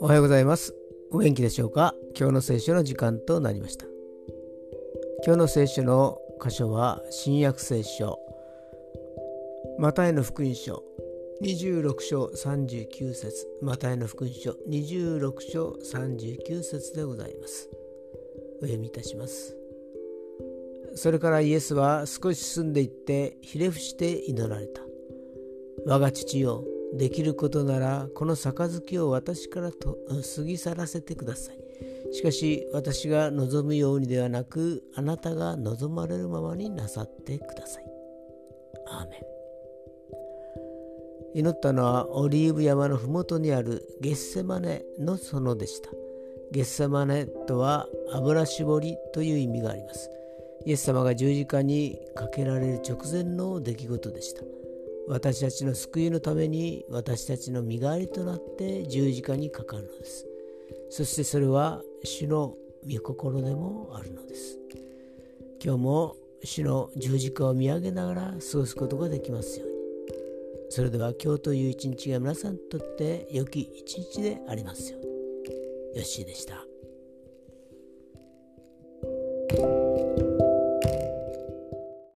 おはようございます。お元気でしょうか？今日の聖書の時間となりました。今日の聖書の箇所は新約聖書マタイの福音書26章39節マタイの福音書26章39節でございます。お読みいたします。それからイエスは少し進んでいってひれ伏して祈られた。我が父よ、できることならこの杯を私からと過ぎ去らせてください。しかし私が望むようにではなくあなたが望まれるままになさってください。アーメン祈ったのはオリーブ山の麓にあるゲッセマネの園でした。ゲッセマネとは油絞りという意味があります。イエス様が十字架にかけられる直前の出来事でした。私たちの救いのために私たちの身代わりとなって十字架にかかるのです。そしてそれは主の御心でもあるのです。今日も主の十字架を見上げながら過ごすことができますように。それでは今日という一日が皆さんにとって良き一日でありますように。よッしーでした。